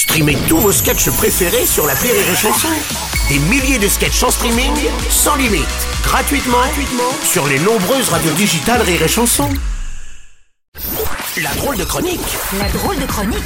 Streamez tous vos sketchs préférés sur la Rire et Chanson. Des milliers de sketchs en streaming, sans limite, gratuitement, gratuitement sur les nombreuses radios digitales Rire et Chanson. La drôle de chronique La drôle de chronique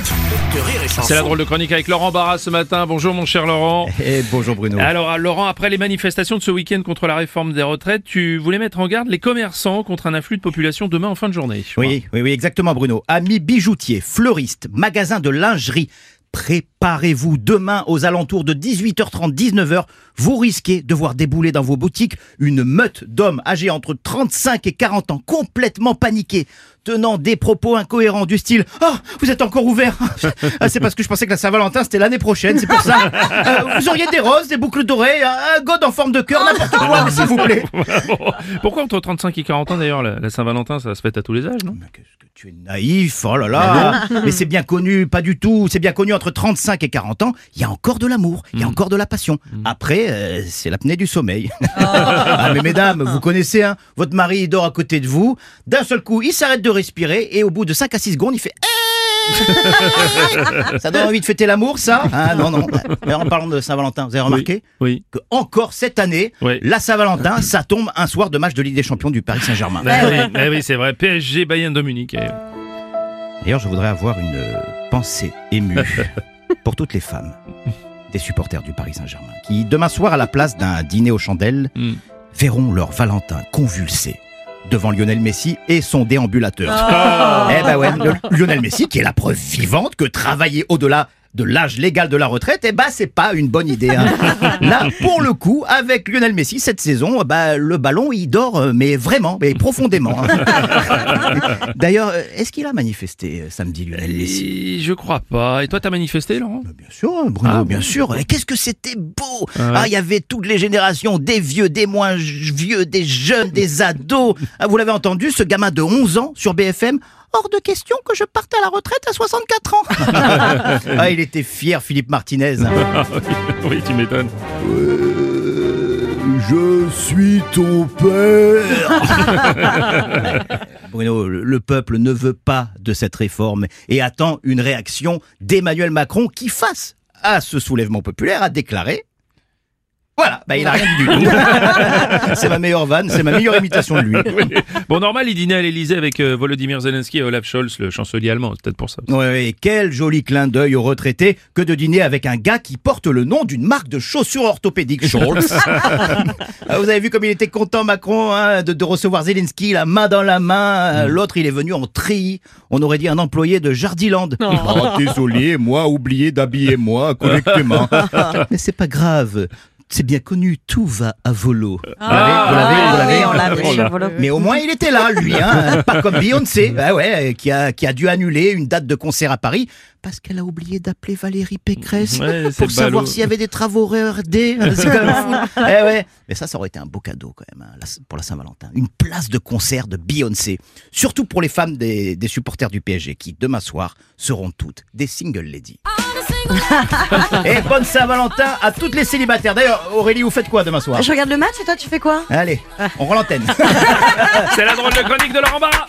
de Rire et Chanson. C'est la drôle de chronique avec Laurent Barra ce matin. Bonjour mon cher Laurent. Et bonjour Bruno. Alors euh, Laurent, après les manifestations de ce week-end contre la réforme des retraites, tu voulais mettre en garde les commerçants contre un afflux de population demain en fin de journée. Oui, oui, oui, exactement Bruno. Amis bijoutiers, fleuristes, magasins de lingerie, préparez-vous demain aux alentours de 18h30, 19h. Vous risquez de voir débouler dans vos boutiques une meute d'hommes âgés entre 35 et 40 ans, complètement paniqués, tenant des propos incohérents du style « Oh, vous êtes encore ouvert Ah, C'est parce que je pensais que la Saint-Valentin c'était l'année prochaine, c'est pour ça. Euh, vous auriez des roses, des boucles dorées, un god en forme de cœur, n'importe quoi, s'il vous plaît. » Pourquoi entre 35 et 40 ans d'ailleurs la, la Saint-Valentin ça se fête à tous les âges non? Mais qu'est-ce que tu es naïf, oh là là Mais c'est bien connu, pas du tout, c'est bien connu, entre 35 et 40 ans, il y a encore de l'amour, il y a encore de la passion. Après, euh, c'est l'apnée du sommeil. ah mais mesdames, vous connaissez, hein, votre mari il dort à côté de vous, d'un seul coup, il s'arrête de respirer, et au bout de 5 à 6 secondes, il fait... Eh ça donne envie de fêter l'amour, ça Ah non, non. Mais en parlant de Saint-Valentin, vous avez remarqué Oui. que encore cette année, Oui. la Saint-Valentin, ça tombe un soir de match de Ligue des Champions du Paris Saint-Germain. Ah oui, ah oui, c'est vrai. PSG Bayern de Munich. eh. D'ailleurs, je voudrais avoir une euh, pensée émue pour toutes les femmes des supporters du Paris Saint-Germain qui, demain soir, à la place d'un dîner aux chandelles, Mm. verront leur Valentin convulsé devant Lionel Messi et son déambulateur. Eh ben ouais, Lionel Messi qui est la preuve vivante que travailler au-delà de l'âge légal de la retraite, eh ben c'est pas une bonne idée. hein. Là, pour le coup, avec Lionel Messi cette saison, bah, le ballon il dort, euh, mais vraiment, mais profondément. hein. D'ailleurs, euh, est-ce qu'il a manifesté euh, samedi Lionel Messi? je crois pas. Et toi t'as manifesté Laurent? Bien sûr, hein, Bruno, Ah, bien sûr. Et qu'est-ce que c'était beau Ah ouais. Ah, il y avait toutes les générations, des vieux, des moins vieux, des jeunes, des ados. Ah, vous l'avez entendu, ce gamin de 11 ans sur BFM Hors de question que je parte à la retraite à 64 ans. ah, il était fier, Philippe Martinez. Oui, tu m'étonnes. je suis ton père. Bruno, le le peuple ne veut pas de cette réforme et attend une réaction d'Emmanuel Macron qui, face à ce soulèvement populaire, a déclaré. Voilà, bah il a rien dit du tout. c'est ma meilleure vanne, c'est ma meilleure imitation de lui. Oui. Bon, normal, il dînait à l'Elysée avec euh, Volodymyr Zelensky et Olaf Scholz, le chancelier allemand. C'est peut-être pour ça. Ouais, ouais, quel joli clin d'œil aux retraités que de dîner avec un gars qui porte le nom d'une marque de chaussures orthopédiques, Scholz. Ah, Vous avez vu comme il était content, Macron, hein, de, de recevoir Zelensky, la main dans la main. Euh, L'autre, il est venu en tri. On aurait dit un employé de Jardiland. Oh, désolé, moi, oublié d'habiller moi correctement. Mais c'est pas grave. C'est bien connu, tout va à volo. Vous l'avez, vous l'avez, vous l'avez on l'a là. vu. mais au moins il était là, lui, hein, pas comme Beyoncé, bah ouais, qui a, qui a dû annuler une date de concert à Paris parce qu'elle a oublié d'appeler Valérie Pécresse Ouais, pour savoir ballot. s'il y avait des travaux RD. C'est quand même fou. Eh ouais. Mais ça, ça aurait été un beau cadeau quand même hein, pour la Saint-Valentin. Une place de concert de Beyoncé. Surtout pour les femmes des, des supporters du PSG qui, demain soir, seront toutes des single ladies. Et bonne Saint-Valentin à toutes les célibataires. D'ailleurs, Aurélie, vous faites quoi demain soir Je regarde le match et toi tu fais quoi? Allez, on rend l'antenne. C'est la drôle de chronique de Laurent Barra.